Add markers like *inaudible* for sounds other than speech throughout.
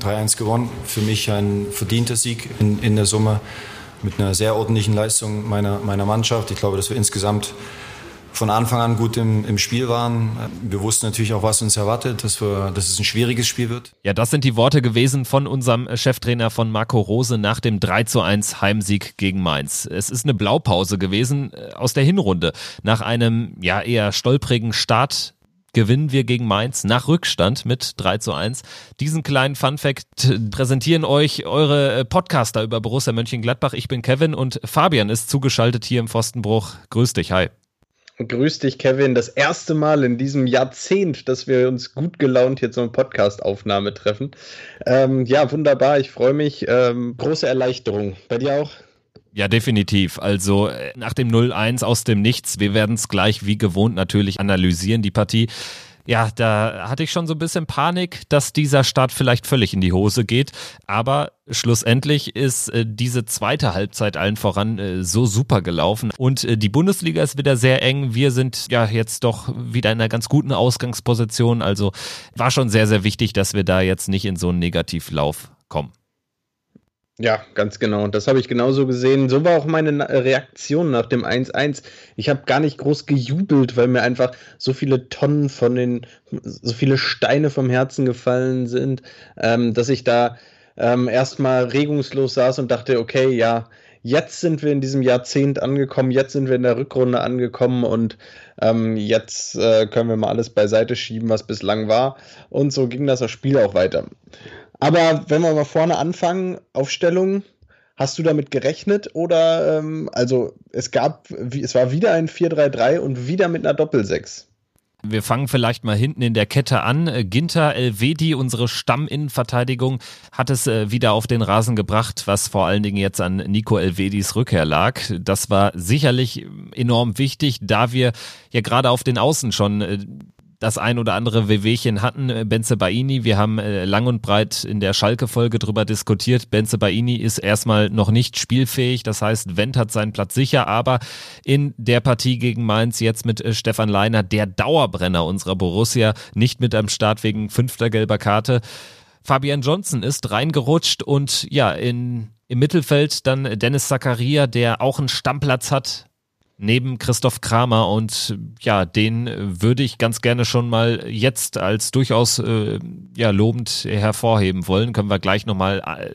3-1 gewonnen. Für mich ein verdienter Sieg in, in der Summe mit einer sehr ordentlichen Leistung meiner, meiner Mannschaft. Ich glaube, dass wir insgesamt von Anfang an gut im, im Spiel waren. Wir wussten natürlich auch, was uns erwartet, dass, wir, dass es ein schwieriges Spiel wird. Ja, das sind die Worte gewesen von unserem Cheftrainer von Marco Rose nach dem 3 zu 1 Heimsieg gegen Mainz. Es ist eine Blaupause gewesen äh, aus der Hinrunde. Nach einem ja eher stolprigen Start gewinnen wir gegen Mainz nach Rückstand mit 3 zu 1. Diesen kleinen Fun-Fact präsentieren euch eure äh, Podcaster über Borussia Mönchengladbach. Ich bin Kevin und Fabian ist zugeschaltet hier im Pfostenbruch. Grüß dich, hi. Grüß dich, Kevin. Das erste Mal in diesem Jahrzehnt, dass wir uns gut gelaunt hier zur Podcast-Aufnahme treffen. Ähm, ja, wunderbar. Ich freue mich. Ähm, große Erleichterung. Bei dir auch? Ja, definitiv. Also äh, nach dem 0-1 aus dem Nichts, wir werden es gleich wie gewohnt natürlich analysieren, die Partie. Ja, da hatte ich schon so ein bisschen Panik, dass dieser Start vielleicht völlig in die Hose geht. Aber schlussendlich ist äh, diese zweite Halbzeit allen voran äh, so super gelaufen. Und äh, die Bundesliga ist wieder sehr eng. Wir sind ja jetzt doch wieder in einer ganz guten Ausgangsposition. Also war schon sehr, sehr wichtig, dass wir da jetzt nicht in so einen Negativlauf kommen. Ja, ganz genau. Das habe ich genauso gesehen. So war auch meine Reaktion nach dem 1-1. Ich habe gar nicht groß gejubelt, weil mir einfach so viele Tonnen von den, so viele Steine vom Herzen gefallen sind, ähm, dass ich da ähm, erstmal regungslos saß und dachte, okay, ja, jetzt sind wir in diesem Jahrzehnt angekommen, jetzt sind wir in der Rückrunde angekommen und ähm, jetzt äh, können wir mal alles beiseite schieben, was bislang war. Und so ging das Spiel auch weiter. Aber wenn wir mal vorne anfangen, Aufstellung, hast du damit gerechnet oder ähm, also es gab, es war wieder ein 4-3-3 und wieder mit einer Doppel-6? Wir fangen vielleicht mal hinten in der Kette an. Ginter Elvedi, unsere Stamminnenverteidigung, hat es äh, wieder auf den Rasen gebracht, was vor allen Dingen jetzt an Nico Elvedis Rückkehr lag. Das war sicherlich enorm wichtig, da wir ja gerade auf den Außen schon äh, das ein oder andere Wehwehchen hatten. Äh, Benze Baini, wir haben äh, lang und breit in der Schalke-Folge drüber diskutiert. Benze Baini ist erstmal noch nicht spielfähig. Das heißt, Wendt hat seinen Platz sicher, aber in der Partie gegen Mainz jetzt mit äh, Stefan Leiner, der Dauerbrenner unserer Borussia, nicht mit am Start wegen fünfter gelber Karte. Fabian Johnson ist reingerutscht und ja, in, im Mittelfeld dann Dennis Zakaria, der auch einen Stammplatz hat, neben Christoph Kramer und ja, den würde ich ganz gerne schon mal jetzt als durchaus äh, ja lobend hervorheben wollen. Können wir gleich nochmal äh,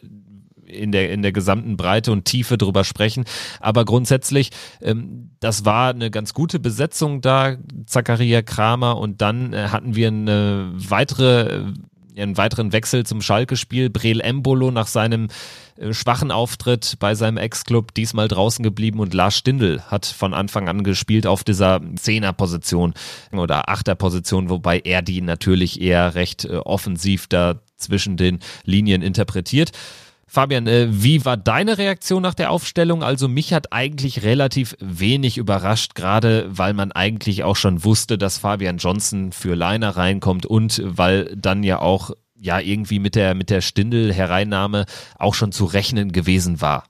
in der, in der gesamten Breite und Tiefe drüber sprechen. Aber grundsätzlich, ähm, das war eine ganz gute Besetzung da, Zakaria Kramer, und dann äh, hatten wir eine weitere einen weiteren Wechsel zum Schalke-Spiel. Breel Embolo nach seinem äh, schwachen Auftritt bei seinem Ex-Club diesmal draußen geblieben und Lars Stindl hat von Anfang an gespielt auf dieser Zehner-Position oder Achter-Position, wobei er die natürlich eher recht äh, offensiv da zwischen den Linien interpretiert. Fabian, äh, wie war deine Reaktion nach der Aufstellung? Also mich hat eigentlich relativ wenig überrascht, gerade weil man eigentlich auch schon wusste, dass Fabian Johnson für Leiner reinkommt und weil dann ja auch ja irgendwie mit der mit der Stindel Hereinnahme auch schon zu rechnen gewesen war.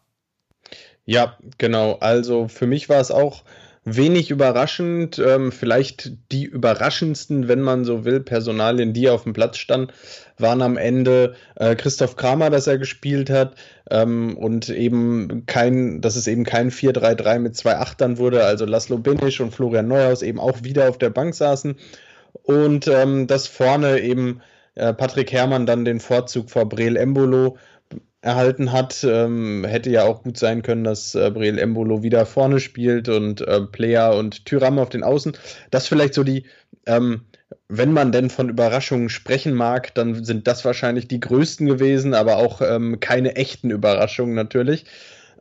Ja, genau. Also für mich war es auch wenig überraschend, ähm, vielleicht die überraschendsten, wenn man so will, Personalien, die auf dem Platz standen, waren am Ende äh, Christoph Kramer, dass er gespielt hat ähm, und eben kein, dass es eben kein 4-3-3 mit zwei Achtern wurde, also Laszlo Binisch und Florian Neuhaus eben auch wieder auf der Bank saßen. Und ähm, dass vorne eben äh, Patrick Herrmann dann den Vorzug vor Breel Embolo erhalten hat. Ähm, hätte ja auch gut sein können, dass äh, Breel Embolo wieder vorne spielt und äh, Player und Tyram auf den Außen. Das vielleicht so die, ähm, wenn man denn von Überraschungen sprechen mag, dann sind das wahrscheinlich die größten gewesen, aber auch ähm, keine echten Überraschungen natürlich.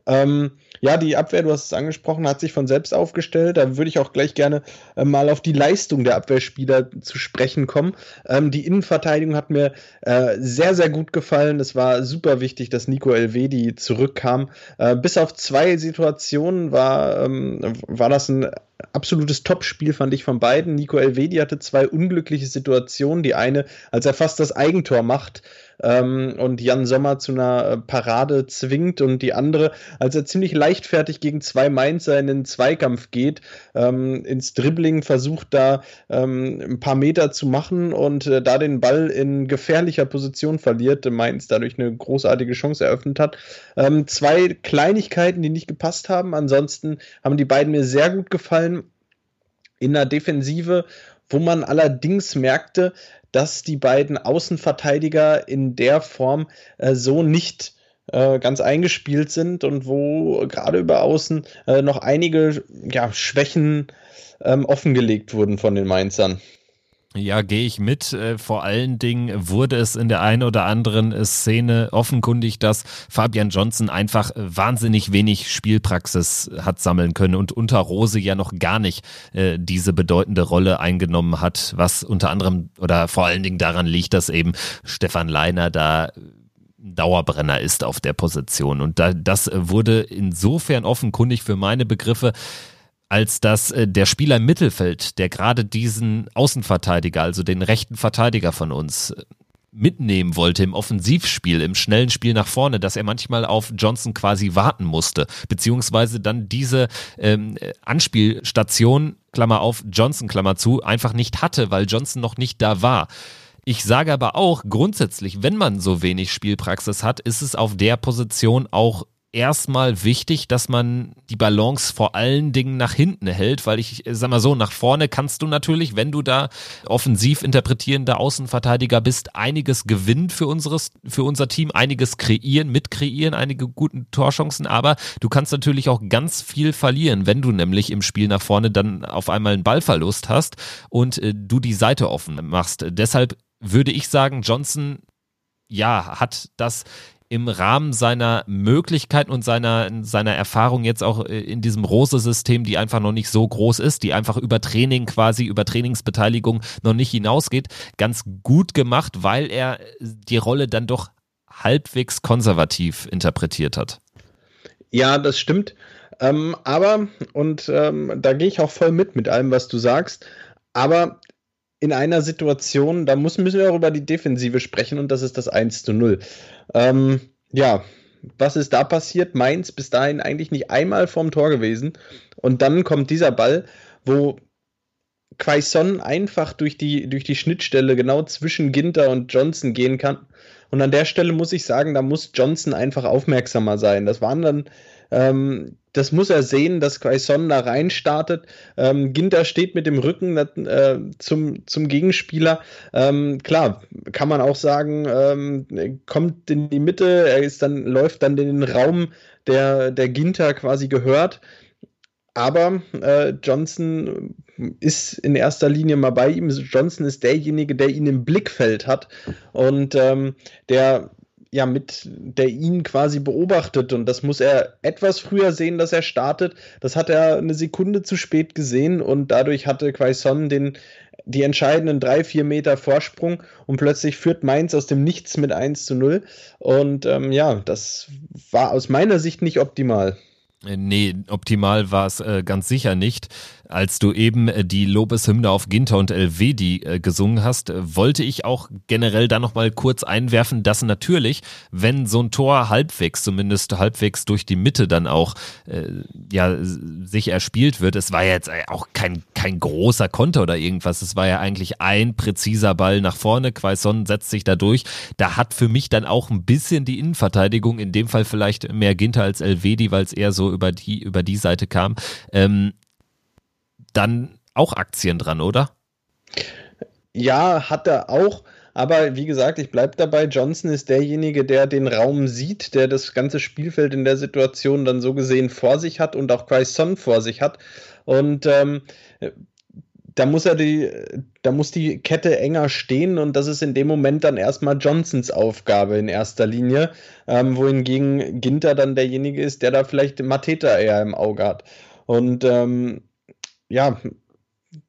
Ähm, ja, die Abwehr, du hast es angesprochen, hat sich von selbst aufgestellt. Da würde ich auch gleich gerne äh, mal auf die Leistung der Abwehrspieler zu sprechen kommen. Ähm, die Innenverteidigung hat mir äh, sehr, sehr gut gefallen. Es war super wichtig, dass Nico Elvedi zurückkam. Äh, bis auf zwei Situationen war, ähm, war das ein absolutes Topspiel, fand ich von beiden. Nico Elvedi hatte zwei unglückliche Situationen. Die eine, als er fast das Eigentor macht, ähm, und Jan Sommer zu einer äh, Parade zwingt und die andere, als er ziemlich leichtfertig gegen zwei Mainzer in den Zweikampf geht, ähm, ins Dribbling versucht da ähm, ein paar Meter zu machen und äh, da den Ball in gefährlicher Position verliert, Mainz dadurch eine großartige Chance eröffnet hat. Ähm, zwei Kleinigkeiten, die nicht gepasst haben. Ansonsten haben die beiden mir sehr gut gefallen in der Defensive, wo man allerdings merkte, dass die beiden Außenverteidiger in der Form äh, so nicht äh, ganz eingespielt sind und wo gerade über Außen äh, noch einige ja, Schwächen ähm, offengelegt wurden von den Mainzern. Ja, gehe ich mit. Äh, vor allen Dingen wurde es in der einen oder anderen Szene offenkundig, dass Fabian Johnson einfach wahnsinnig wenig Spielpraxis hat sammeln können und unter Rose ja noch gar nicht äh, diese bedeutende Rolle eingenommen hat, was unter anderem oder vor allen Dingen daran liegt, dass eben Stefan Leiner da Dauerbrenner ist auf der Position. Und da, das wurde insofern offenkundig für meine Begriffe, als dass äh, der Spieler im Mittelfeld, der gerade diesen Außenverteidiger, also den rechten Verteidiger von uns, äh, mitnehmen wollte im Offensivspiel, im schnellen Spiel nach vorne, dass er manchmal auf Johnson quasi warten musste, beziehungsweise dann diese ähm, Anspielstation, Klammer auf, Johnson, Klammer zu, einfach nicht hatte, weil Johnson noch nicht da war. Ich sage aber auch grundsätzlich, wenn man so wenig Spielpraxis hat, ist es auf der Position auch erstmal wichtig, dass man die Balance vor allen Dingen nach hinten hält, weil ich sag mal so, nach vorne kannst du natürlich, wenn du da offensiv interpretierender Außenverteidiger bist, einiges gewinnen für unseres, für unser Team, einiges kreieren, mitkreieren, einige guten Torchancen, aber du kannst natürlich auch ganz viel verlieren, wenn du nämlich im Spiel nach vorne dann auf einmal einen Ballverlust hast und äh, du die Seite offen machst. Deshalb würde ich sagen, Johnson ja, hat das im Rahmen seiner Möglichkeiten und seiner, seiner Erfahrung jetzt auch äh, in diesem Rose-System, die einfach noch nicht so groß ist, die einfach über Training quasi, über Trainingsbeteiligung noch nicht hinausgeht, ganz gut gemacht, weil er die Rolle dann doch halbwegs konservativ interpretiert hat. Ja, das stimmt. Ähm, aber, und ähm, da gehe ich auch voll mit, mit allem, was du sagst. Aber in einer Situation, da müssen wir auch über die Defensive sprechen und das ist das 1 zu 0. Ähm, ja, was ist da passiert? Mainz bis dahin eigentlich nicht einmal vorm Tor gewesen und dann kommt dieser Ball, wo Quaison einfach durch die, durch die Schnittstelle genau zwischen Ginter und Johnson gehen kann. Und an der Stelle muss ich sagen, da muss Johnson einfach aufmerksamer sein. Das waren dann ähm, das muss er sehen, dass Quaison da reinstartet. Ähm, Ginter steht mit dem Rücken äh, zum, zum Gegenspieler. Ähm, klar, kann man auch sagen, ähm, kommt in die Mitte, er ist dann, läuft dann in den Raum, der, der Ginter quasi gehört. Aber äh, Johnson ist in erster Linie mal bei ihm. Johnson ist derjenige, der ihn im Blickfeld hat und ähm, der ja mit der ihn quasi beobachtet und das muss er etwas früher sehen, dass er startet. Das hat er eine Sekunde zu spät gesehen und dadurch hatte Quaison den die entscheidenden drei, vier Meter Vorsprung und plötzlich führt Mainz aus dem Nichts mit 1 zu 0. Und ähm, ja, das war aus meiner Sicht nicht optimal. Äh, nee, optimal war es äh, ganz sicher nicht. Als du eben äh, die Lobeshymne auf Ginter und Elvedi äh, gesungen hast, äh, wollte ich auch generell da nochmal kurz einwerfen, dass natürlich, wenn so ein Tor halbwegs, zumindest halbwegs durch die Mitte dann auch äh, ja, sich erspielt wird, es war ja jetzt auch kein, kein großer Konter oder irgendwas, es war ja eigentlich ein präziser Ball nach vorne, Quaison setzt sich da durch. Da hat für mich dann auch ein bisschen die Innenverteidigung, in dem Fall vielleicht mehr Ginter als Elvedi, weil es eher so über die, über die Seite kam, ähm, dann auch Aktien dran, oder? Ja, hat er auch. Aber wie gesagt, ich bleibe dabei, Johnson ist derjenige, der den Raum sieht, der das ganze Spielfeld in der Situation dann so gesehen vor sich hat und auch Quaison vor sich hat. Und ähm, da muss er die, da muss die Kette enger stehen und das ist in dem Moment dann erstmal Johnsons Aufgabe in erster Linie, ähm, wohingegen Ginter dann derjenige ist, der da vielleicht Mateta eher im Auge hat. Und ähm, ja,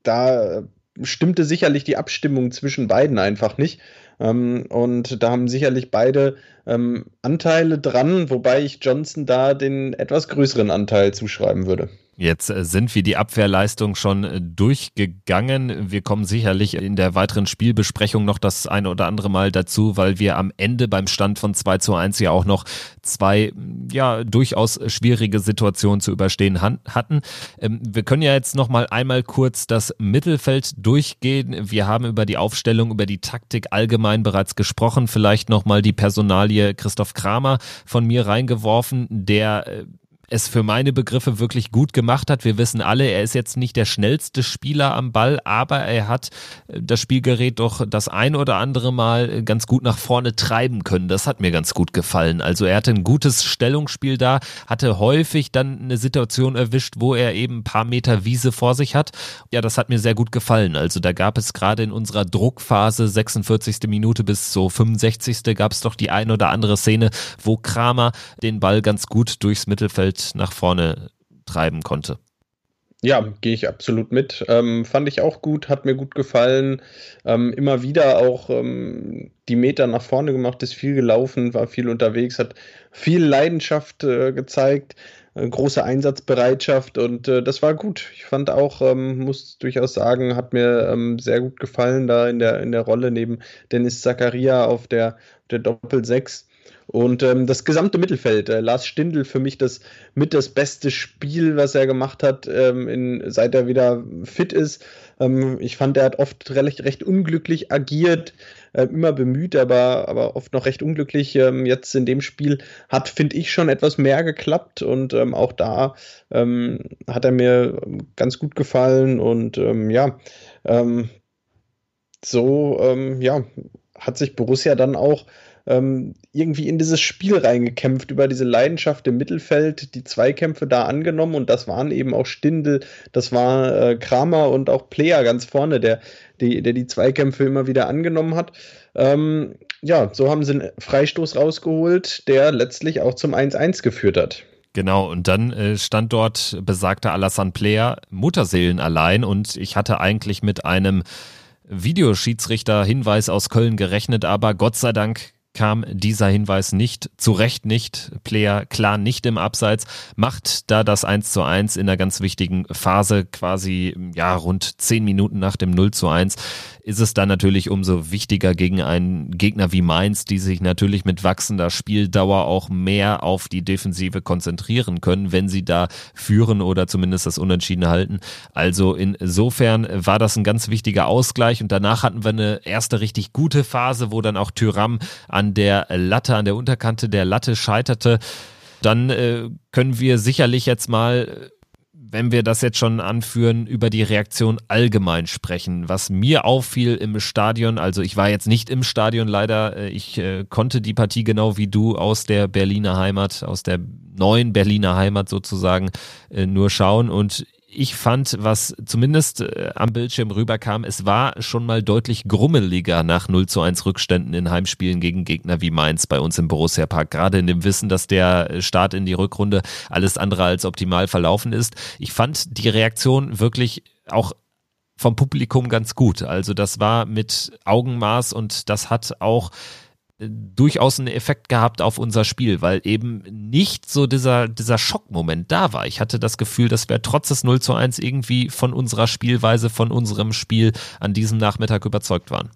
da stimmte sicherlich die Abstimmung zwischen beiden einfach nicht. Ähm, und da haben sicherlich beide ähm, Anteile dran, wobei ich Johnson da den etwas größeren Anteil zuschreiben würde. Jetzt äh, sind wir die Abwehrleistung schon äh, durchgegangen. Wir kommen sicherlich in der weiteren Spielbesprechung noch das eine oder andere Mal dazu, weil wir am Ende beim Stand von 2 zu 1 ja auch noch zwei, ja, durchaus schwierige Situationen zu überstehen hatten. Ähm, wir können ja jetzt noch mal einmal kurz das Mittelfeld durchgehen. Wir haben über die Aufstellung, über die Taktik allgemein bereits gesprochen. Vielleicht noch mal die Personalie Christoph Kramer von mir reingeworfen, der äh, es für meine Begriffe wirklich gut gemacht hat. Wir wissen alle, er ist jetzt nicht der schnellste Spieler am Ball, aber er hat äh, das Spielgerät doch das ein oder andere Mal ganz gut nach vorne treiben können. Das hat mir ganz gut gefallen. Also er hatte ein gutes Stellungsspiel da, hatte häufig dann eine Situation erwischt, wo er eben ein paar Meter Wiese vor sich hat. Ja, das hat mir sehr gut gefallen. Also da gab es gerade in unserer Druckphase 46. Minute bis so 65. gab es doch die ein oder andere Szene, wo Kramer den Ball ganz gut durchs Mittelfeld nach vorne treiben konnte. Ja, gehe ich absolut mit. Ähm, fand ich auch gut, hat mir gut gefallen. Ähm, immer wieder auch ähm, die Meter nach vorne gemacht, ist viel gelaufen, war viel unterwegs, hat viel Leidenschaft äh, gezeigt, äh, große Einsatzbereitschaft und äh, das war gut. Ich fand auch, ähm, muss durchaus sagen, hat mir ähm, sehr gut gefallen da in der, in der Rolle neben Dennis Zakaria auf der, der Doppel 6 und ähm, das gesamte Mittelfeld, äh, Lars Stindl für mich das mit das beste Spiel, was er gemacht hat, ähm, in, seit er wieder fit ist. Ähm, ich fand, er hat oft recht, recht unglücklich agiert, äh, immer bemüht, aber, aber oft noch recht unglücklich. Ähm, jetzt in dem Spiel hat, finde ich, schon etwas mehr geklappt und ähm, auch da ähm, hat er mir ganz gut gefallen und ja, so ja, hat sich Borussia dann auch ähm, irgendwie in dieses Spiel reingekämpft, über diese Leidenschaft im Mittelfeld, die Zweikämpfe da angenommen und das waren eben auch Stindel, das war äh, Kramer und auch Player ganz vorne, der die, der die Zweikämpfe immer wieder angenommen hat. Ähm, ja, so haben sie einen Freistoß rausgeholt, der letztlich auch zum 1-1 geführt hat. Genau, und dann äh, stand dort besagter Alassane Player Mutterseelen allein und ich hatte eigentlich mit einem Videoschiedsrichter-Hinweis aus Köln gerechnet, aber Gott sei Dank kam dieser Hinweis nicht, zu Recht nicht, Player klar nicht im Abseits, macht da das 1 zu 1 in einer ganz wichtigen Phase, quasi ja rund zehn Minuten nach dem 0 zu 1 ist es dann natürlich umso wichtiger gegen einen Gegner wie Mainz, die sich natürlich mit wachsender Spieldauer auch mehr auf die Defensive konzentrieren können, wenn sie da führen oder zumindest das Unentschieden halten. Also insofern war das ein ganz wichtiger Ausgleich und danach hatten wir eine erste richtig gute Phase, wo dann auch Tyram an der Latte, an der Unterkante der Latte scheiterte. Dann äh, können wir sicherlich jetzt mal wenn wir das jetzt schon anführen, über die Reaktion allgemein sprechen. Was mir auffiel im Stadion, also ich war jetzt nicht im Stadion leider, äh, ich äh, konnte die Partie genau wie du aus der Berliner Heimat, aus der neuen Berliner Heimat sozusagen äh, nur schauen und ich fand, was zumindest äh, am Bildschirm rüberkam, es war schon mal deutlich grummeliger nach 0 zu 1 Rückständen in Heimspielen gegen Gegner wie Mainz bei uns im Borussia Park. Gerade in dem Wissen, dass der Start in die Rückrunde alles andere als optimal verlaufen ist. Ich fand die Reaktion wirklich auch vom Publikum ganz gut. Also das war mit Augenmaß und das hat auch durchaus einen Effekt gehabt auf unser Spiel, weil eben nicht so dieser, dieser Schockmoment da war. Ich hatte das Gefühl, dass wir trotz des 0 zu 1 irgendwie von unserer Spielweise, von unserem Spiel an diesem Nachmittag überzeugt waren.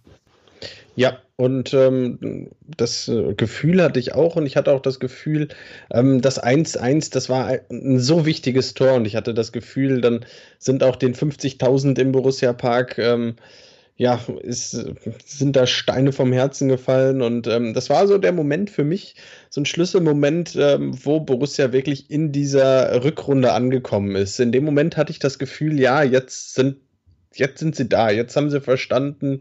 Ja, und ähm, das äh, Gefühl hatte ich auch und ich hatte auch das Gefühl, ähm, das 1-1, das war ein so wichtiges Tor und ich hatte das Gefühl, dann sind auch den 50.000 im Borussia Park ähm, ja, ist, sind da Steine vom Herzen gefallen und ähm, das war so der Moment für mich, so ein Schlüsselmoment, ähm, wo Borussia wirklich in dieser Rückrunde angekommen ist. In dem Moment hatte ich das Gefühl, ja, jetzt sind, jetzt sind sie da, jetzt haben sie verstanden,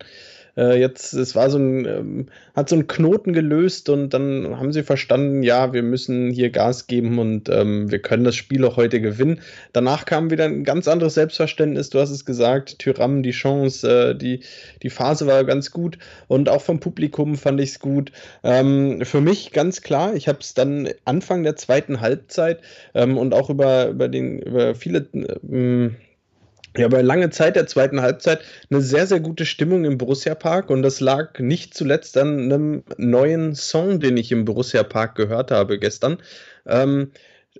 äh, jetzt, es war so ein, ähm, hat so einen Knoten gelöst und dann haben sie verstanden, ja, wir müssen hier Gas geben und ähm, wir können das Spiel auch heute gewinnen. Danach kam wieder ein ganz anderes Selbstverständnis, du hast es gesagt, Tyram, die Chance, äh, die, die Phase war ganz gut und auch vom Publikum fand ich es gut. Ähm, für mich ganz klar, ich habe es dann Anfang der zweiten Halbzeit ähm, und auch über, über, den, über viele äh, ja, aber lange Zeit der zweiten Halbzeit eine sehr, sehr gute Stimmung im Borussia Park und das lag nicht zuletzt an einem neuen Song, den ich im Borussia Park gehört habe gestern. Ähm,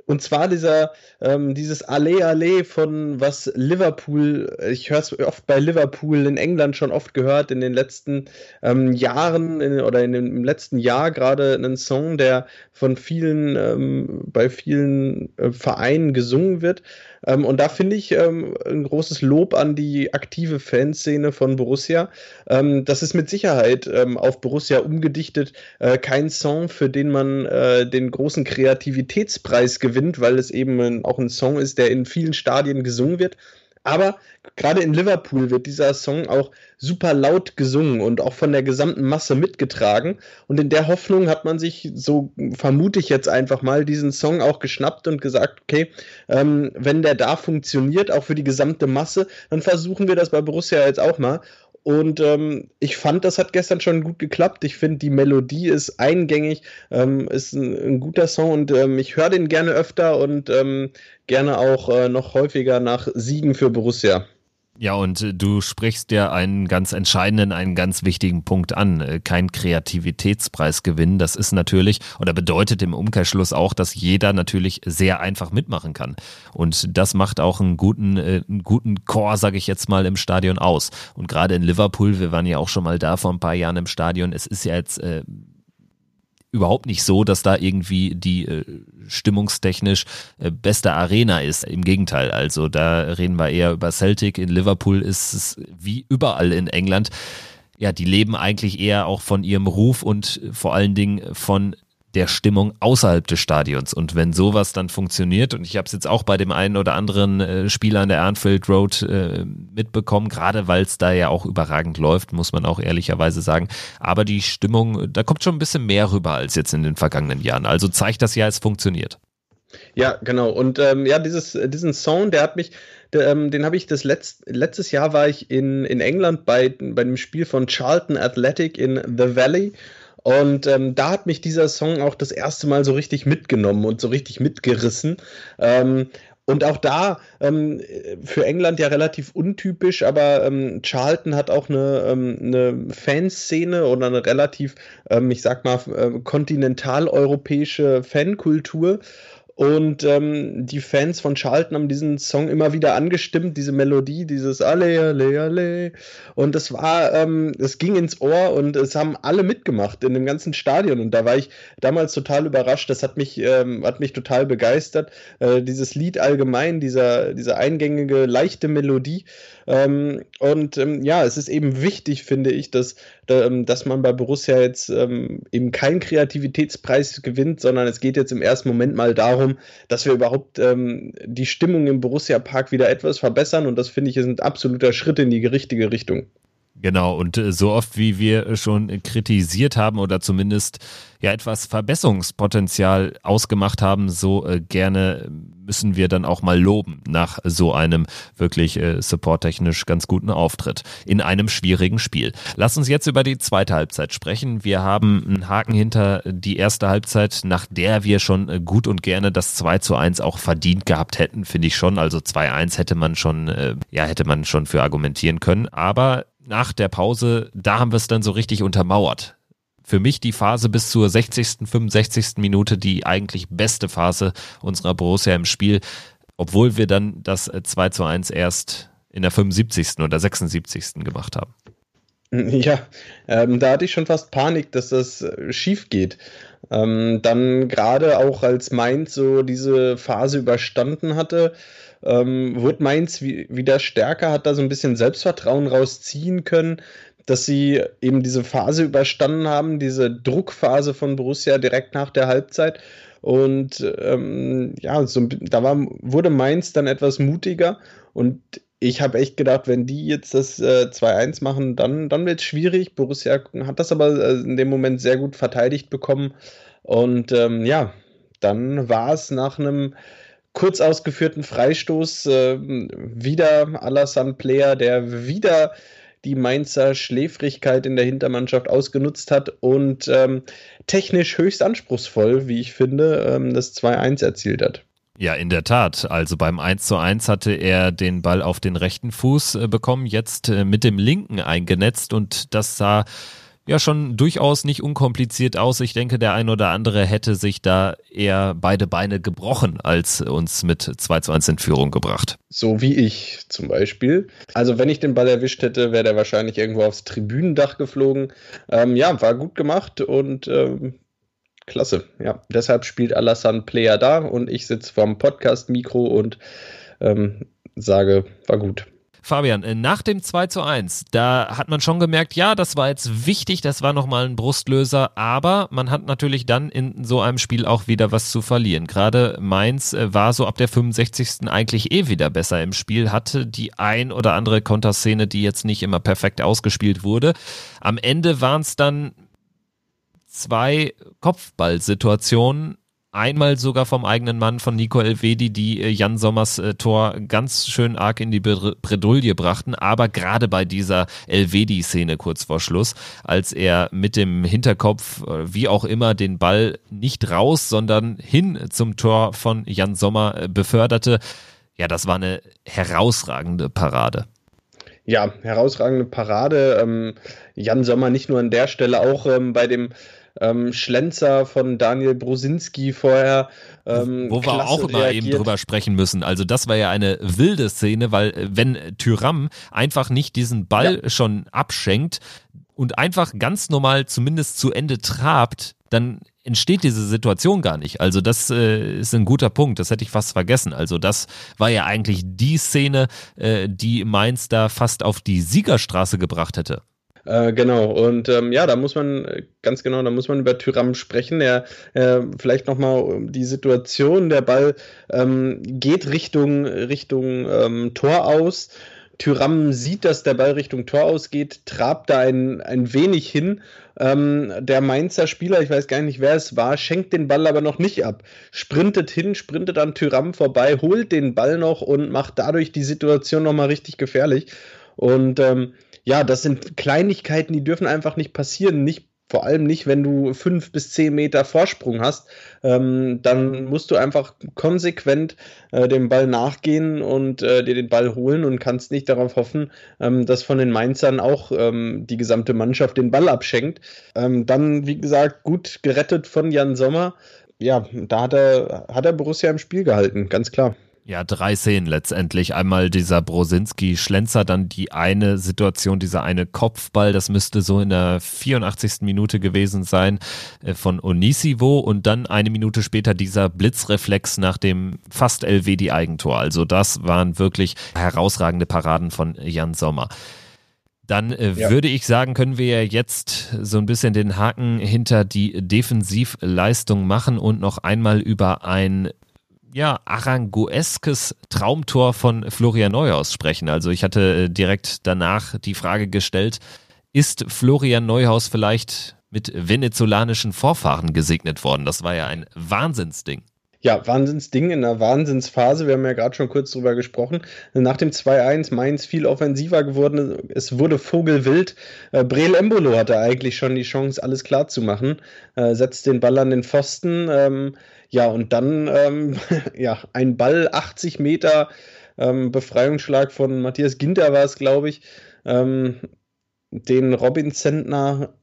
und zwar dieser, ähm, dieses Alle Alle von was Liverpool, ich höre es oft bei Liverpool in England schon oft gehört, in den letzten ähm, Jahren in, oder in dem, im letzten Jahr gerade einen Song, der von vielen, ähm, bei vielen äh, Vereinen gesungen wird. Ähm, und da finde ich ähm, ein großes Lob an die aktive Fanszene von Borussia. Ähm, das ist mit Sicherheit ähm, auf Borussia umgedichtet äh, kein Song, für den man äh, den großen Kreativitätspreis gewinnt, weil es eben ein, auch ein Song ist, der in vielen Stadien gesungen wird. Aber gerade in Liverpool wird dieser Song auch super laut gesungen und auch von der gesamten Masse mitgetragen. Und in der Hoffnung hat man sich, so vermute ich jetzt einfach mal, diesen Song auch geschnappt und gesagt, okay, ähm, wenn der da funktioniert, auch für die gesamte Masse, dann versuchen wir das bei Borussia jetzt auch mal. Und ähm, ich fand, das hat gestern schon gut geklappt. Ich finde, die Melodie ist eingängig, ähm, ist ein, ein, guter Song und ähm, ich höre den gerne öfter und ähm, gerne auch äh, noch häufiger nach Siegen für Borussia. Ja, und äh, du sprichst ja einen ganz entscheidenden, einen ganz wichtigen Punkt an. Äh, kein Kreativitätspreis gewinnen. Das ist natürlich oder bedeutet im Umkehrschluss auch, dass jeder natürlich sehr einfach mitmachen kann. Und das macht auch einen guten, äh, einen guten Chor, sage ich jetzt mal, im Stadion aus. Und gerade in Liverpool, wir waren ja auch schon mal da vor ein paar Jahren im Stadion. Es ist ja jetzt überhaupt nicht so, dass da irgendwie die äh, stimmungstechnisch äh, beste Arena ist. Im Gegenteil, also da reden wir eher über Celtic. In Liverpool ist es wie überall in England. Ja, die leben eigentlich eher auch von ihrem Ruf und vor allen Dingen von der Stimmung außerhalb des Stadions. Und wenn sowas dann funktioniert, und ich habe es jetzt auch bei dem einen oder anderen äh, Spieler an der Anfield Road äh, mitbekommen, gerade weil es da ja auch überragend läuft, muss man auch ehrlicherweise sagen. Aber die Stimmung, da kommt schon ein bisschen mehr rüber als jetzt in den vergangenen Jahren. Also zeigt das ja, es funktioniert. Ja, genau. Und ähm, ja, dieses, diesen Song, der hat mich, der, ähm, den habe ich das letzt, letztes Jahr war ich in, in England bei, bei dem Spiel von Charlton Athletic in The Valley. Und ähm, da hat mich dieser Song auch das erste Mal so richtig mitgenommen und so richtig mitgerissen. Ähm, und auch da ähm, für England ja relativ untypisch, aber ähm, Charlton hat auch eine, ähm, eine Fanszene oder eine relativ, ähm, ich sag mal, äh, kontinentaleuropäische Fankultur. Und ähm, die Fans von Charlton haben diesen Song immer wieder angestimmt, diese Melodie, dieses Alle, Alle, Alle. Und es war, ähm, es ging ins Ohr und es haben alle mitgemacht in dem ganzen Stadion. Und da war ich damals total überrascht. Das hat mich, ähm, hat mich total begeistert. Äh, dieses Lied allgemein, dieser, diese eingängige, leichte Melodie. Ähm, und ähm, ja, es ist eben wichtig, finde ich, dass, ähm, dass man bei Borussia jetzt ähm, eben keinen Kreativitätspreis gewinnt, sondern es geht jetzt im ersten Moment mal darum, dass wir überhaupt ähm, die Stimmung im Borussia Park wieder etwas verbessern. Und das finde ich ist ein absoluter Schritt in die richtige Richtung. Genau, und äh, so oft wie wir schon kritisiert haben oder zumindest ja etwas Verbesserungspotenzial ausgemacht haben, so äh, gerne müssen wir dann auch mal loben nach so einem wirklich äh, supporttechnisch ganz guten Auftritt in einem schwierigen Spiel. Lass uns jetzt über die zweite Halbzeit sprechen. Wir haben einen Haken hinter die erste Halbzeit, nach der wir schon äh, gut und gerne das 2 zu 1 auch verdient gehabt hätten, finde ich schon. Also 2-1 hätte man schon, äh, ja, hätte man schon für argumentieren können. Aber nach der Pause, da haben wir es dann so richtig untermauert. Für mich die Phase bis zur 60., 65. Minute die eigentlich beste Phase unserer Borussia im Spiel, obwohl wir dann das 2 zu 1 erst in der 75. oder 76. gemacht haben. *laughs* Ja, ähm, da hatte ich schon fast Panik, dass das äh, schief geht. Ähm, dann gerade auch als Mainz so diese Phase überstanden hatte, ähm, wurde Mainz wie, wieder stärker, hat da so ein bisschen Selbstvertrauen rausziehen können, dass sie eben diese Phase überstanden haben, diese Druckphase von Borussia direkt nach der Halbzeit. Und ähm, ja, so, da war, wurde Mainz dann etwas mutiger und ich habe echt gedacht, wenn die jetzt das äh, 2-1 machen, dann, dann wird es schwierig. Borussia hat das aber äh, in dem Moment sehr gut verteidigt bekommen. Und ähm, ja, dann war es nach einem kurz ausgeführten Freistoß äh, wieder Alassane Player, der wieder die Mainzer Schläfrigkeit in der Hintermannschaft ausgenutzt hat und ähm, technisch höchst anspruchsvoll, wie ich finde, ähm, das 2-1 erzielt hat. Ja, in der Tat. Also beim 1 zu 1 hatte er den Ball auf den rechten Fuß äh, bekommen, jetzt äh, mit dem linken eingenetzt und das sah ja schon durchaus nicht unkompliziert aus. Ich denke, der ein oder andere hätte sich da eher beide Beine gebrochen, als uns mit 2 zu 1 in Führung gebracht. So wie ich zum Beispiel. Also wenn ich den Ball erwischt hätte, wäre der wahrscheinlich irgendwo aufs Tribünendach geflogen. Ähm, ja, war gut gemacht und ähm, klasse. Ja, deshalb spielt Alassane Player da und ich sitze vorm Podcast-Mikro und ähm, sage, war gut. Fabian, äh, nach dem 2 zu 1, da hat man schon gemerkt, ja, das war jetzt wichtig, das war nochmal ein Brustlöser, aber man hat natürlich dann in so einem Spiel auch wieder was zu verlieren. Gerade Mainz äh, war so ab der 65. eigentlich eh wieder besser im Spiel, hatte die ein oder andere Konterszene, die jetzt nicht immer perfekt ausgespielt wurde. Am Ende waren es dann zwei Kopfballsituationen, einmal sogar vom eigenen Mann von Nico Elvedi, die äh, Jan Sommers äh, Tor ganz schön arg in die Bredouille brachten, aber gerade bei dieser Elvedi-Szene kurz vor Schluss, als er mit dem Hinterkopf, äh, wie auch immer, den Ball nicht raus, sondern hin zum Tor von Jan Sommer beförderte, ja, das war eine herausragende Parade. Ja, herausragende Parade. Ähm, Jan Sommer nicht nur an der Stelle, auch ähm, bei dem ähm, Schlenzer von Daniel Brusinski vorher. Ähm, Wo wir auch immer reagiert. eben drüber sprechen müssen. Also das war ja eine wilde Szene, weil äh, wenn Tyram einfach nicht diesen Ball ja. schon abschenkt und einfach ganz normal zumindest zu Ende trabt, dann entsteht diese Situation gar nicht. Also das äh, ist ein guter Punkt, das hätte ich fast vergessen. Also das war ja eigentlich die Szene, äh, die Mainz da fast auf die Siegerstraße gebracht hätte. Äh, genau, und ähm, ja, da muss man äh, ganz genau, da muss man über Tyram sprechen. Er äh, vielleicht nochmal die Situation, der Ball ähm, geht Richtung, Richtung ähm, Tor aus. Tyram sieht, dass der Ball Richtung Tor ausgeht, trabt da ein, ein wenig hin. Ähm, der Mainzer Spieler, ich weiß gar nicht, wer es war, schenkt den Ball aber noch nicht ab. Sprintet hin, sprintet an Tyram vorbei, holt den Ball noch und macht dadurch die Situation nochmal richtig gefährlich. Und ähm, ja, das sind Kleinigkeiten, die dürfen einfach nicht passieren. Nicht vor allem nicht, wenn du fünf bis zehn Meter Vorsprung hast, ähm, dann musst du einfach konsequent äh, dem Ball nachgehen und äh, dir den Ball holen und kannst nicht darauf hoffen, ähm, dass von den Mainzern auch ähm, die gesamte Mannschaft den Ball abschenkt. Ähm, dann, wie gesagt, gut gerettet von Jan Sommer. Ja, da hat er, hat er Borussia im Spiel gehalten, ganz klar. Ja, drei Szenen letztendlich. Einmal dieser Brosinski-Schlenzer, dann die eine Situation, dieser eine Kopfball, das müsste so in der 84. Minute gewesen sein, äh, von Onisivo und dann eine Minute später dieser Blitzreflex nach dem fast LWD-Eigentor. Also das waren wirklich herausragende Paraden von Jan Sommer. Dann äh, ja. würde ich sagen, können wir jetzt so ein bisschen den Haken hinter die Defensivleistung machen und noch einmal über ein ja, arangoeskes Traumtor von Florian Neuhaus sprechen. Also ich hatte äh, direkt danach die Frage gestellt, ist Florian Neuhaus vielleicht mit venezolanischen Vorfahren gesegnet worden? Das war ja ein Wahnsinnsding. Ja, Wahnsinnsding in einer Wahnsinnsphase. Wir haben ja gerade schon kurz drüber gesprochen. Nach dem 2-1 Mainz viel offensiver geworden. Es wurde vogelwild. Äh, Breel Embolo hatte eigentlich schon die Chance, alles klar zu machen. Äh, setzt den Ball an den Pfosten. Ähm, ja, und dann ähm, *laughs* ja, ein Ball, 80 Meter, ähm, Befreiungsschlag von Matthias Ginter war es, glaube ich, ähm, den Robin Zentner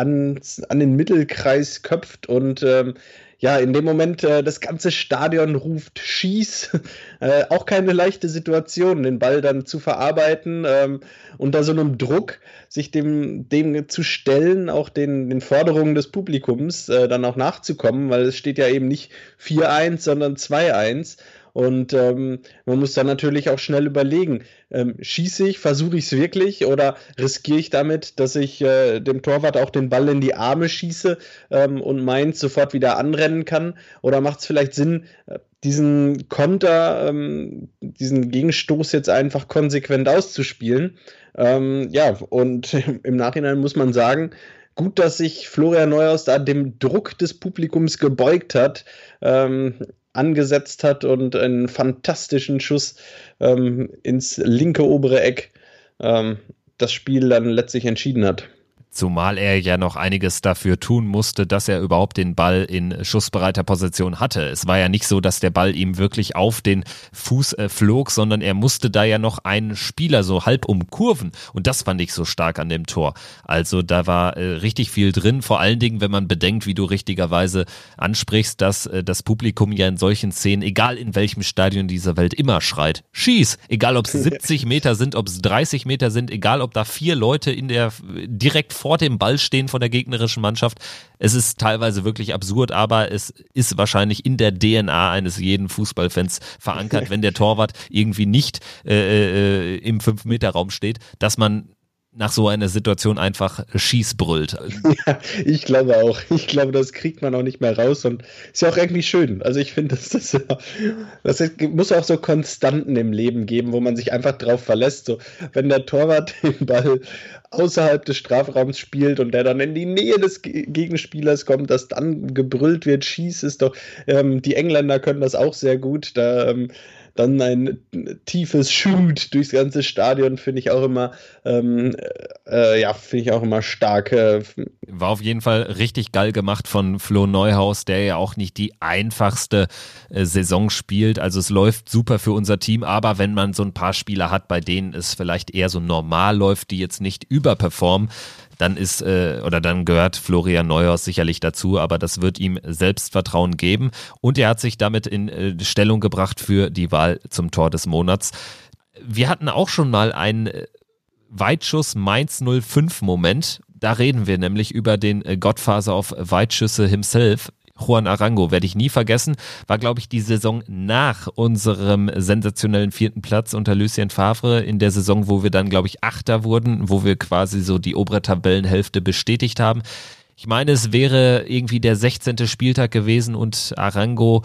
an, an den Mittelkreis köpft und ähm, ja, in dem Moment äh, das ganze Stadion ruft Schieß. *laughs* äh, auch keine leichte Situation, den Ball dann zu verarbeiten, ähm, unter so einem Druck, sich dem, dem zu stellen, auch den, den Forderungen des Publikums äh, dann auch nachzukommen, weil es steht ja eben nicht 4-1, sondern 2-1. Und ähm, man muss dann natürlich auch schnell überlegen, ähm, schieße ich, versuche ich es wirklich oder riskiere ich damit, dass ich äh, dem Torwart auch den Ball in die Arme schieße ähm, und meint sofort wieder anrennen kann? Oder macht es vielleicht Sinn, äh, diesen Konter, ähm, diesen Gegenstoß jetzt einfach konsequent auszuspielen? Ähm, ja, und *laughs* im Nachhinein muss man sagen, gut, dass sich Florian Neuhaus da dem Druck des Publikums gebeugt hat. Ähm, angesetzt hat und einen fantastischen Schuss ähm, ins linke obere Eck ähm, das Spiel dann letztlich entschieden hat. Zumal er ja noch einiges dafür tun musste, dass er überhaupt den Ball in schussbereiter Position hatte. Es war ja nicht so, dass der Ball ihm wirklich auf den Fuß äh, flog, sondern er musste da ja noch einen Spieler so halb umkurven. Und das fand ich so stark an dem Tor. Also da war äh, richtig viel drin, vor allen Dingen, wenn man bedenkt, wie du richtigerweise ansprichst, dass äh, das Publikum ja in solchen Szenen, egal in welchem Stadion dieser Welt, immer schreit. Schieß! Egal ob es 70 Meter sind, ob es 30 Meter sind, egal ob da vier Leute in der direkt vor dem Ball stehen von der gegnerischen Mannschaft. Es ist teilweise wirklich absurd, aber es ist wahrscheinlich in der DNA eines jeden Fußballfans verankert, wenn der Torwart irgendwie nicht äh, äh, im Fünf-Meter-Raum steht, dass man nach so einer Situation einfach schießbrüllt. *laughs* Ja, ich glaube auch. Ich glaube, das kriegt man auch nicht mehr raus und ist ja auch irgendwie schön. Also ich finde, das, das, das muss auch so Konstanten im Leben geben, wo man sich einfach drauf verlässt. So, wenn der Torwart *laughs* den Ball außerhalb des Strafraums spielt und der dann in die Nähe des Gegenspielers kommt, dass dann gebrüllt wird, schieß ist doch. Ähm, die Engländer können das auch sehr gut. Da ähm, dann ein tiefes Shoot durchs ganze Stadion finde ich auch immer, ähm, äh, ja, finde ich auch immer stark. Äh. War auf jeden Fall richtig geil gemacht von Flo Neuhaus, der ja auch nicht die einfachste äh, Saison spielt. Also es läuft super für unser Team, aber wenn man so ein paar Spieler hat, bei denen es vielleicht eher so normal läuft, die jetzt nicht überperformen, dann ist äh, oder dann gehört Florian Neuhaus sicherlich dazu, aber das wird ihm Selbstvertrauen geben und er hat sich damit in äh, Stellung gebracht für die Wahl zum Tor des Monats. Wir hatten auch schon mal einen äh, Weitschuss Mainz 05 Moment. Da reden wir nämlich über den äh, Gottfaser auf Weitschüsse himself. Juan Arango werde ich nie vergessen, war glaube ich die Saison nach unserem sensationellen vierten Platz unter Lucien Favre in der Saison, wo wir dann glaube ich Achter wurden, wo wir quasi so die obere Tabellenhälfte bestätigt haben. Ich meine, es wäre irgendwie der 16. Spieltag gewesen und Arango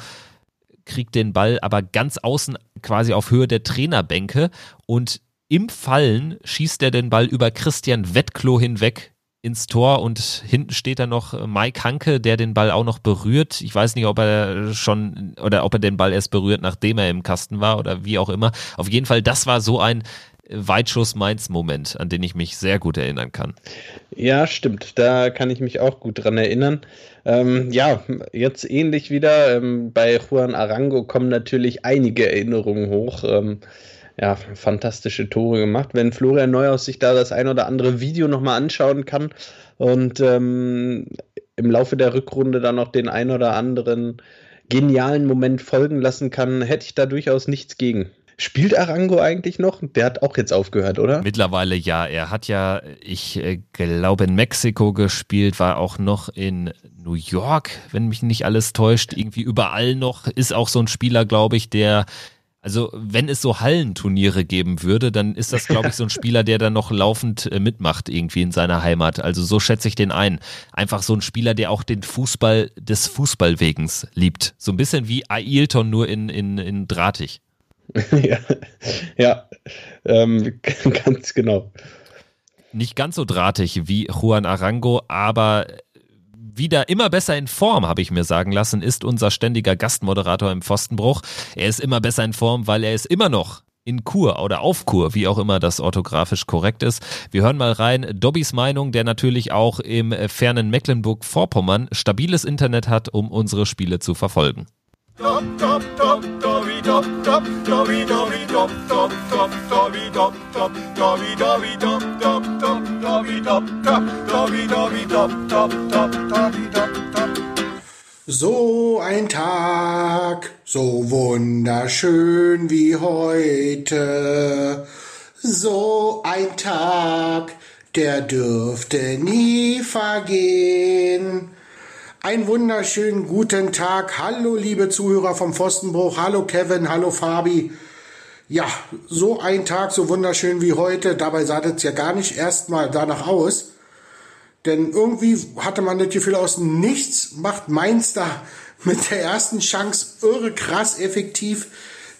kriegt den Ball aber ganz außen quasi auf Höhe der Trainerbänke und im Fallen schießt er den Ball über Christian Wettklo hinweg ins Tor und hinten steht da noch Mike Hanke, der den Ball auch noch berührt. Ich weiß nicht, ob er schon oder ob er den Ball erst berührt, nachdem er im Kasten war oder wie auch immer. Auf jeden Fall, das war so ein Weitschuss Mainz Moment, an den ich mich sehr gut erinnern kann. Ja, stimmt. Da kann ich mich auch gut dran erinnern. Ähm, ja, jetzt ähnlich wieder. Ähm, bei Juan Arango kommen natürlich einige Erinnerungen hoch. Ähm, ja, fantastische Tore gemacht. Wenn Florian Neuhaus sich da das ein oder andere Video nochmal anschauen kann und ähm, im Laufe der Rückrunde dann noch den ein oder anderen genialen Moment folgen lassen kann, hätte ich da durchaus nichts gegen. Spielt Arango eigentlich noch? Der hat auch jetzt aufgehört, oder? Mittlerweile ja. Er hat ja, ich äh, glaube, in Mexiko gespielt, war auch noch in New York, wenn mich nicht alles täuscht. Irgendwie überall noch. Ist auch so ein Spieler, glaube ich, der also wenn es so Hallenturniere geben würde, dann ist das, glaube ich, so ein *laughs* Spieler, der dann noch laufend äh, mitmacht irgendwie in seiner Heimat. Also so schätze ich den ein. Einfach so ein Spieler, der auch den Fußball des Fußballwegens liebt. So ein bisschen wie Ailton nur in, in, in drahtig. *laughs* ja, ja ähm, *laughs* ganz genau. Nicht ganz so drahtig wie Juan Arango, aber wieder immer besser in Form, habe ich mir sagen lassen, ist unser ständiger Gastmoderator im Pfostenbruch. Er ist immer besser in Form, weil er ist immer noch in Kur oder auf Kur, wie auch immer das orthografisch korrekt ist. Wir hören mal rein. Dobbys Meinung, der natürlich auch im fernen Mecklenburg-Vorpommern stabiles Internet hat, um unsere Spiele zu verfolgen. So ein Tag, so wunderschön wie heute. So ein Tag, der dürfte nie vergehen. Ein wunderschönen guten Tag. Hallo, liebe Zuhörer vom Pfostenbruch. Hallo, Kevin. Hallo, Fabi. Ja, so ein Tag, so wunderschön wie heute. Dabei sah das ja gar nicht erstmal danach aus. Denn irgendwie hatte man das Gefühl, aus nichts macht Mainz da mit der ersten Chance irre krass effektiv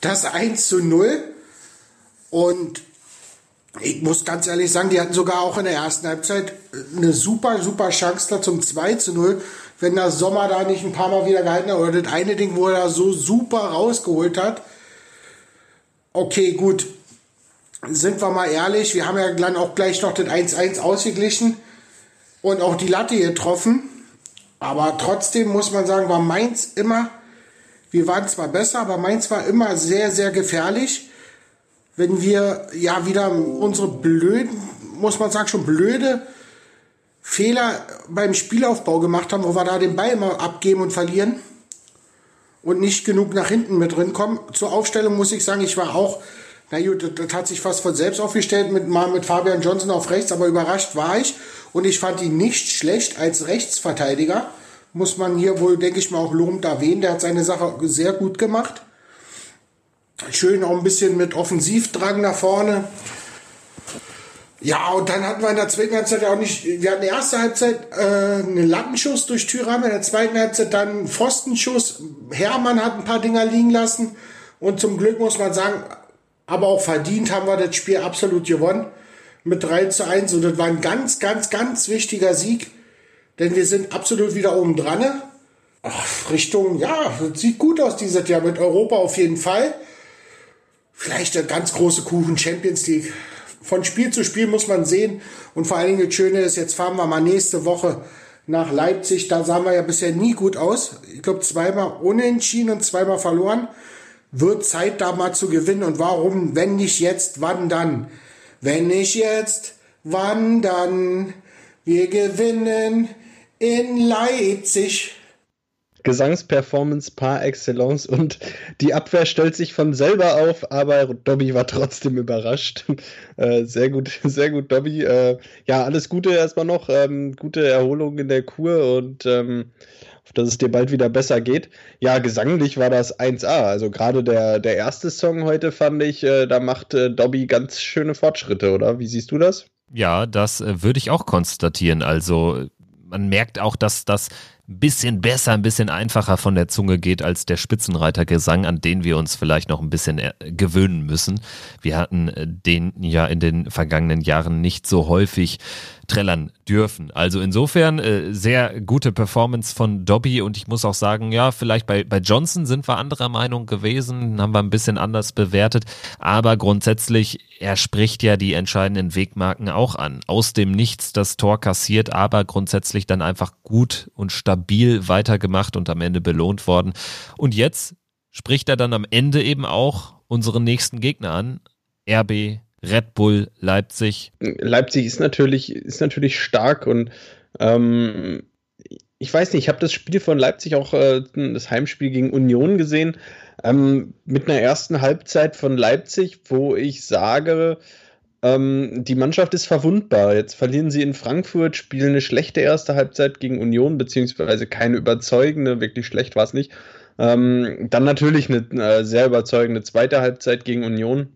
das 1 zu 0. Und ich muss ganz ehrlich sagen, die hatten sogar auch in der ersten Halbzeit eine super, super Chance da zum 2 zu 0 wenn der Sommer da nicht ein paar Mal wieder gehalten hat, oder das eine Ding, wo er da so super rausgeholt hat. Okay, gut. Sind wir mal ehrlich, wir haben ja dann auch gleich noch das 1-1 ausgeglichen. und auch die Latte getroffen. Aber trotzdem muss man sagen, war Mainz immer, wir waren zwar besser, aber Mainz war immer sehr, sehr gefährlich. Wenn wir ja wieder unsere blöden, muss man sagen, schon blöde Fehler beim Spielaufbau gemacht haben, wo wir da den Ball immer abgeben und verlieren und nicht genug nach hinten mit drin kommen. Zur Aufstellung muss ich sagen, ich war auch, na gut, das hat sich fast von selbst aufgestellt, mit, mal mit Fabian Johnson auf rechts, aber überrascht war ich und ich fand ihn nicht schlecht als Rechtsverteidiger. Muss man hier wohl, denke ich mal, auch lobend erwähnen. Der hat seine Sache sehr gut gemacht. Schön auch ein bisschen mit Offensivdrang nach vorne. Ja, und dann hatten wir in der zweiten Halbzeit auch nicht, wir hatten in der ersten Halbzeit äh, einen Lattenschuss durch Thüram, in der zweiten Halbzeit dann einen Pfostenschuss. Hermann hat ein paar Dinger liegen lassen und zum Glück muss man sagen, aber auch verdient haben wir das Spiel absolut gewonnen mit 3 zu 1 und das war ein ganz, ganz, ganz wichtiger Sieg, denn wir sind absolut wieder oben dran. Richtung, ja, sieht gut aus dieses Jahr mit Europa auf jeden Fall. Vielleicht der ganz große Kuchen Champions League von Spiel zu Spiel muss man sehen. Und vor allen Dingen das Schöne ist, jetzt fahren wir mal nächste Woche nach Leipzig. Da sahen wir ja bisher nie gut aus. Ich glaube, zweimal unentschieden und zweimal verloren. Wird Zeit, da mal zu gewinnen. Und warum, wenn nicht jetzt, wann dann? Wenn nicht jetzt, wann dann? Wir gewinnen in Leipzig. Gesangsperformance par excellence und die Abwehr stellt sich von selber auf, aber Dobby war trotzdem überrascht. *laughs* Äh, sehr gut, *laughs* sehr gut, Dobby. Äh, ja, alles Gute erstmal noch, ähm, gute Erholung in der Kur und ähm, dass es dir bald wieder besser geht. Ja, gesanglich war das 1A. Also gerade der, der erste Song heute fand ich, äh, da macht äh, Dobby ganz schöne Fortschritte, oder? Wie siehst du das? Ja, das äh, würde ich auch konstatieren. Also man merkt auch, dass das ein bisschen besser, ein bisschen einfacher von der Zunge geht als der Spitzenreitergesang, an den wir uns vielleicht noch ein bisschen äh, gewöhnen müssen. Wir hatten äh, den ja in den vergangenen Jahren nicht so häufig trällern dürfen. Also insofern äh, sehr gute Performance von Dobby und ich muss auch sagen, ja, vielleicht bei, bei Johnson sind wir anderer Meinung gewesen, haben wir ein bisschen anders bewertet, aber grundsätzlich, er spricht ja die entscheidenden Wegmarken auch an. Aus dem Nichts das Tor kassiert, aber grundsätzlich dann einfach gut und stabil weitergemacht und am Ende belohnt worden. Und jetzt spricht er dann am Ende eben auch unseren nächsten Gegner an, RB Red Bull Leipzig. Leipzig ist natürlich, ist natürlich stark und ähm, ich weiß nicht, ich habe das Spiel von Leipzig auch, äh, das Heimspiel gegen Union gesehen, ähm, mit einer ersten Halbzeit von Leipzig, wo ich sage, ähm, die Mannschaft ist verwundbar. Jetzt verlieren sie in Frankfurt, spielen eine schlechte erste Halbzeit gegen Union, beziehungsweise keine überzeugende, wirklich schlecht war es nicht. Ähm, dann natürlich eine äh, sehr überzeugende zweite Halbzeit gegen Union.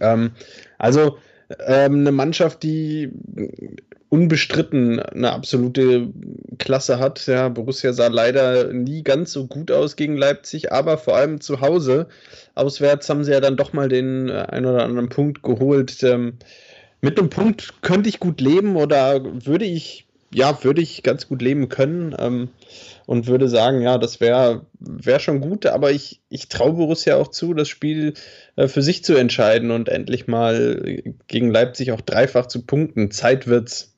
Ähm, also ähm, eine Mannschaft, die unbestritten eine absolute Klasse hat. Ja, Borussia sah leider nie ganz so gut aus gegen Leipzig, aber vor allem zu Hause. Auswärts haben sie ja dann doch mal den äh, ein oder anderen Punkt geholt. Ähm, mit einem Punkt könnte ich gut leben oder würde ich, ja, würde ich ganz gut leben können. Ähm, und würde sagen, ja, das wäre wär schon gut, aber ich, ich traue Borussia auch zu, das Spiel äh, für sich zu entscheiden und endlich mal gegen Leipzig auch dreifach zu punkten. Zeit wird's.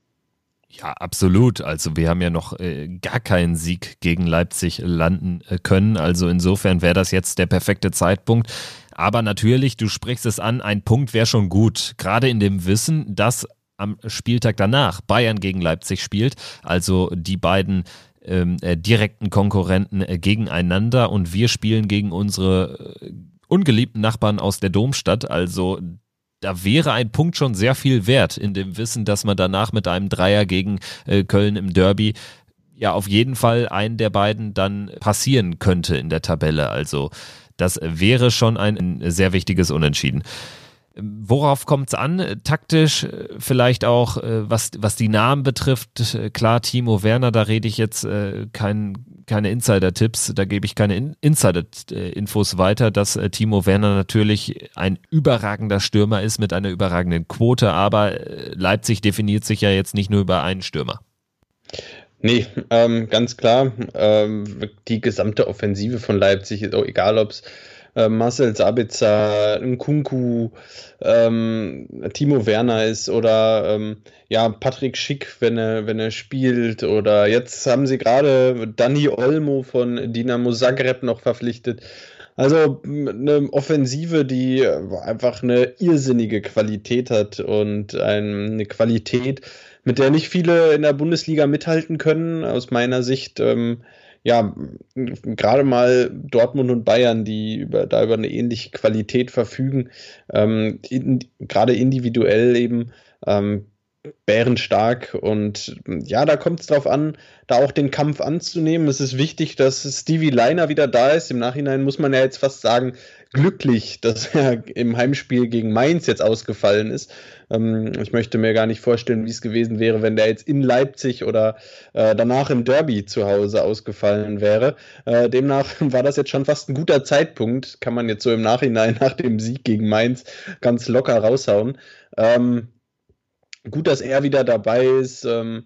Ja, absolut. Also wir haben ja noch äh, gar keinen Sieg gegen Leipzig landen äh, können. Also insofern wäre das jetzt der perfekte Zeitpunkt. Aber natürlich, du sprichst es an, ein Punkt wäre schon gut. Gerade in dem Wissen, dass am Spieltag danach Bayern gegen Leipzig spielt. Also die beiden ähm, äh, direkten Konkurrenten äh, gegeneinander und wir spielen gegen unsere äh, ungeliebten Nachbarn aus der Domstadt. Also da wäre ein Punkt schon sehr viel wert in dem Wissen, dass man danach mit einem Dreier gegen äh, Köln im Derby ja auf jeden Fall einen der beiden dann passieren könnte in der Tabelle. Also das wäre schon ein sehr wichtiges Unentschieden. Worauf kommt es an? Taktisch, vielleicht auch, äh, was, was die Namen betrifft. Klar, Timo Werner, da rede ich jetzt äh, kein, keine Insider-Tipps, da gebe ich keine In Insider-Infos weiter, dass äh, Timo Werner natürlich ein überragender Stürmer ist mit einer überragenden Quote, aber Leipzig definiert sich ja jetzt nicht nur über einen Stürmer. Nee, ähm, ganz klar. Ähm, die gesamte Offensive von Leipzig ist auch egal, ob es äh, Marcel Sabitzer, Nkunku, ähm, Timo Werner ist oder ähm, ja, Patrick Schick, wenn er, wenn er spielt. Oder jetzt haben sie gerade Dani Olmo von Dinamo Zagreb noch verpflichtet. Also eine Offensive, die einfach eine irrsinnige Qualität hat und eine Qualität, mit der nicht viele in der Bundesliga mithalten können, aus meiner Sicht. Ähm, ja, gerade mal Dortmund und Bayern, die über, da über eine ähnliche Qualität verfügen, ähm, in, gerade individuell eben, ähm, bärenstark und ja, da kommt es drauf an, da auch den Kampf anzunehmen. Es ist wichtig, dass Stevie Liner wieder da ist. Im Nachhinein muss man ja jetzt fast sagen, glücklich, dass *laughs* er im Heimspiel gegen Mainz jetzt ausgefallen ist. Ähm, ich möchte mir gar nicht vorstellen, wie es gewesen wäre, wenn der jetzt in Leipzig oder äh, danach im Derby zu Hause ausgefallen wäre. Äh, demnach *laughs* war das jetzt schon fast ein guter Zeitpunkt, kann man jetzt so im Nachhinein *laughs* nach dem Sieg gegen Mainz ganz locker raushauen. Ähm, gut, dass er wieder dabei ist. Ähm,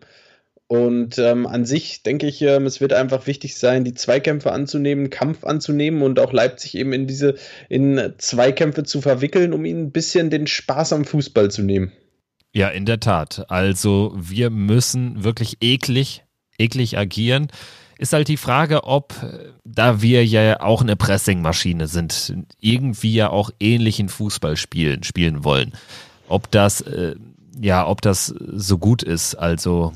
und ähm, an sich denke ich, ähm, es wird einfach wichtig sein, die Zweikämpfe anzunehmen, Kampf anzunehmen und auch Leipzig eben in diese in Zweikämpfe zu verwickeln, um ihnen ein bisschen den Spaß am Fußball zu nehmen. Ja, in der Tat. Also wir müssen wirklich eklig, eklig agieren. Ist halt die Frage, ob, da wir ja auch eine Pressingmaschine sind, irgendwie ja auch ähnlichen Fußball spielen, spielen wollen, ob das äh, ja, ob das so gut ist. Also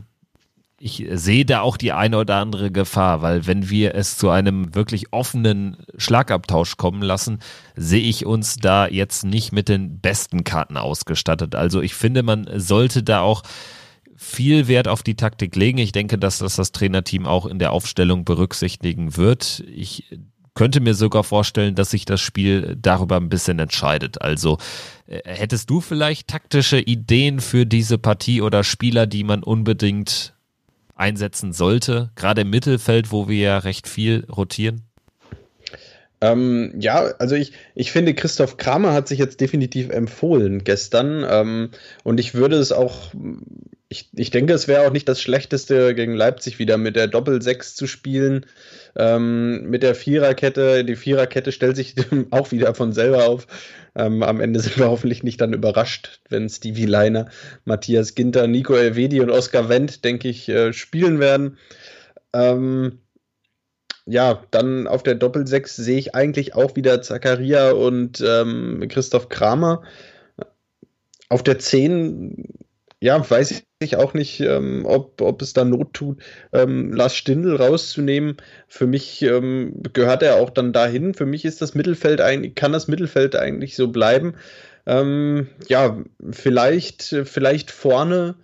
ich sehe da auch die eine oder andere Gefahr, weil wenn wir es zu einem wirklich offenen Schlagabtausch kommen lassen, sehe ich uns da jetzt nicht mit den besten Karten ausgestattet. Also ich finde, man sollte da auch viel Wert auf die Taktik legen. Ich denke, dass das das Trainerteam auch in der Aufstellung berücksichtigen wird. Ich könnte mir sogar vorstellen, dass sich das Spiel darüber ein bisschen entscheidet. Also äh, hättest du vielleicht taktische Ideen für diese Partie oder Spieler, die man unbedingt einsetzen sollte, gerade im Mittelfeld, wo wir ja recht viel rotieren? Ähm, ja, also ich, ich finde, Christoph Kramer hat sich jetzt definitiv empfohlen gestern. Ähm, und ich würde es auch, ich, ich denke, es wäre auch nicht das Schlechteste gegen Leipzig wieder mit der Doppel-6 zu spielen. Ähm, mit der Viererkette, die Viererkette stellt sich *laughs* auch wieder von selber auf. Ähm, am Ende sind wir hoffentlich nicht dann überrascht, wenn Stevie Leiner, Matthias Ginter, Nico Elvedi und Oskar Wendt, denke ich, äh, spielen werden. Ähm, ja, dann auf der Doppelsechs sehe ich eigentlich auch wieder Zakaria und ähm, Christoph Kramer. Auf der 10 ja, weiß ich auch nicht, ähm, ob, ob es da Not tut, ähm, Lars Stindl rauszunehmen. Für mich ähm, gehört er auch dann dahin. Für mich ist das Mittelfeld eigentlich, kann das Mittelfeld eigentlich so bleiben. Ähm, ja, vielleicht, vielleicht vorne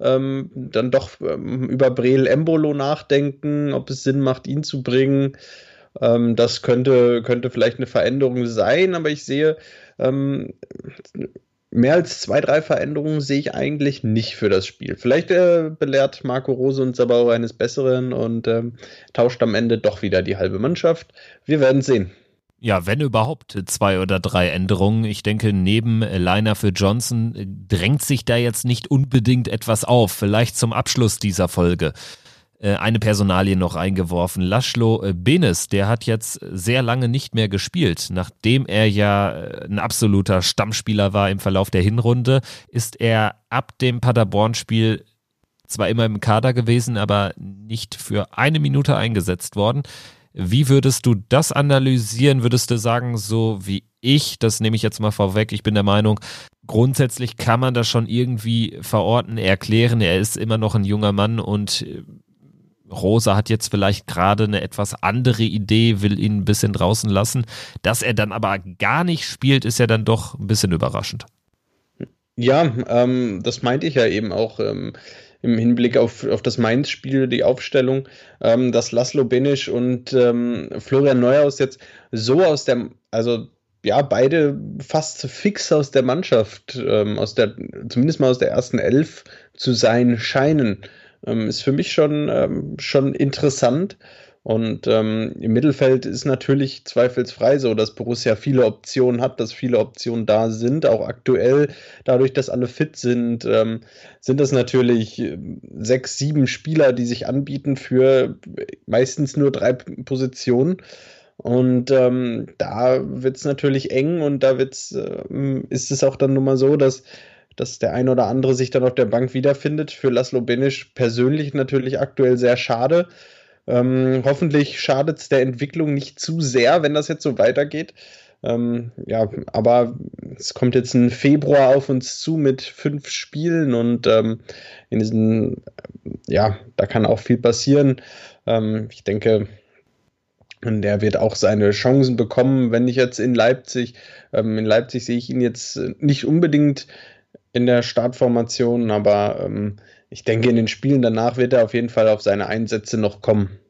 ähm, dann doch ähm, über Breel Embolo nachdenken, ob es Sinn macht, ihn zu bringen. das könnte, könnte vielleicht eine Veränderung sein, aber ich sehe, mehr als zwei, drei Veränderungen sehe ich eigentlich nicht für das Spiel. Vielleicht äh, belehrt Marco Rose uns aber auch eines Besseren und ähm, tauscht am Ende doch wieder die halbe Mannschaft. Wir werden sehen. Ja, wenn überhaupt zwei oder drei Änderungen. Ich denke, neben Liner für Johnson drängt sich da jetzt nicht unbedingt etwas auf. Vielleicht zum Abschluss dieser Folge. Äh, eine Personalie noch eingeworfen. Laszlo äh, Benes, der hat jetzt sehr lange nicht mehr gespielt. Nachdem er ja äh, ein absoluter Stammspieler war im Verlauf der Hinrunde, ist er ab dem Paderborn-Spiel zwar immer im Kader gewesen, aber nicht für eine Minute eingesetzt worden. Wie würdest du das analysieren? Würdest du sagen, so wie ich, das nehme ich jetzt mal vorweg, ich bin der Meinung, grundsätzlich kann man das schon irgendwie verorten, erklären. Er ist immer noch ein junger Mann und Rosa hat jetzt vielleicht gerade eine etwas andere Idee, will ihn ein bisschen draußen lassen. Dass er dann aber gar nicht spielt, ist ja dann doch ein bisschen überraschend. Ja, ähm, das meinte ich ja eben auch ähm, im Hinblick auf, auf das Mainz-Spiel, die Aufstellung, ähm, dass Laszlo Benisch und ähm, Florian Neuhaus jetzt so aus der, also ja, beide fast fix aus der Mannschaft, ähm, aus der, zumindest mal aus der ersten Elf zu sein scheinen ähm, ist für mich schon, ähm, schon interessant. Und ähm, im Mittelfeld ist natürlich zweifelsfrei so, dass Borussia viele Optionen hat, dass viele Optionen da sind, auch aktuell. Dadurch, dass alle fit sind, ähm, sind das natürlich ähm, sechs, sieben Spieler, die sich anbieten für meistens nur drei Positionen. Und ähm, da wird es natürlich eng und da wird's, äh, ist es auch dann nun mal so, dass, dass der ein oder andere sich dann auf der Bank wiederfindet. Für Laszlo Benisch persönlich natürlich aktuell sehr schade. Ähm, hoffentlich schadet es der Entwicklung nicht zu sehr, wenn das jetzt so weitergeht. Ähm, ja, aber es kommt jetzt ein Februar auf uns zu mit fünf Spielen und ähm, in diesen, ja, da kann auch viel passieren. Ähm, ich denke, der wird auch seine Chancen bekommen, wenn ich jetzt in Leipzig, ähm, in Leipzig sehe ich ihn jetzt nicht unbedingt in der Startformation, aber ähm, ich denke, in den Spielen danach wird er auf jeden Fall auf seine Einsätze noch kommen.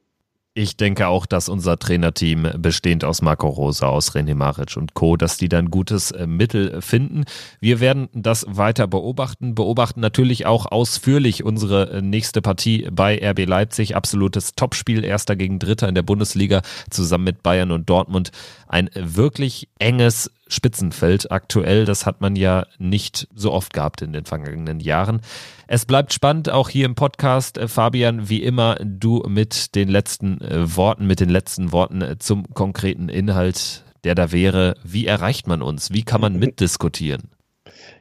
Ich denke auch, dass unser Trainerteam bestehend aus Marco Rosa, aus René Maric und Co., dass die dann gutes äh, Mittel finden. Wir werden das weiter beobachten, beobachten natürlich auch ausführlich unsere äh, nächste Partie bei RB Leipzig. Absolutes Topspiel, erster gegen Dritter in der Bundesliga, zusammen mit Bayern und Dortmund. Ein wirklich enges Spitzenfeld aktuell. Das hat man ja nicht so oft gehabt in den vergangenen Jahren. Es bleibt spannend, auch hier im Podcast. Äh, Fabian, wie immer, du mit den letzten äh, Worten, mit den letzten Worten äh, zum konkreten Inhalt, der da wäre. Wie erreicht man uns? Wie kann man *laughs* mitdiskutieren?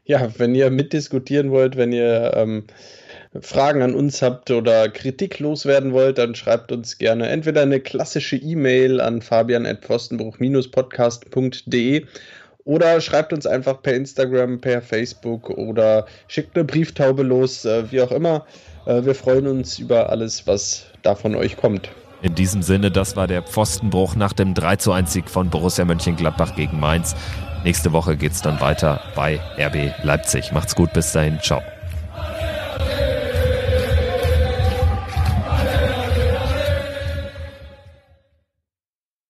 Ja, wenn ihr mitdiskutieren wollt, wenn ihr ähm, Fragen an uns habt oder Kritik loswerden wollt, dann schreibt uns gerne entweder eine klassische E-Mail an fabian.pfostenbruch-podcast.de oder schreibt uns einfach per Instagram, per Facebook oder schickt eine Brieftaube los, äh, wie auch immer. Äh, wir freuen uns über alles, was da von euch kommt. In diesem Sinne, das war der Pfostenbruch nach dem 3 zu 1 Sieg von Borussia Mönchengladbach gegen Mainz. Nächste Woche geht es dann weiter bei RB Leipzig. Macht's gut, bis dahin, ciao.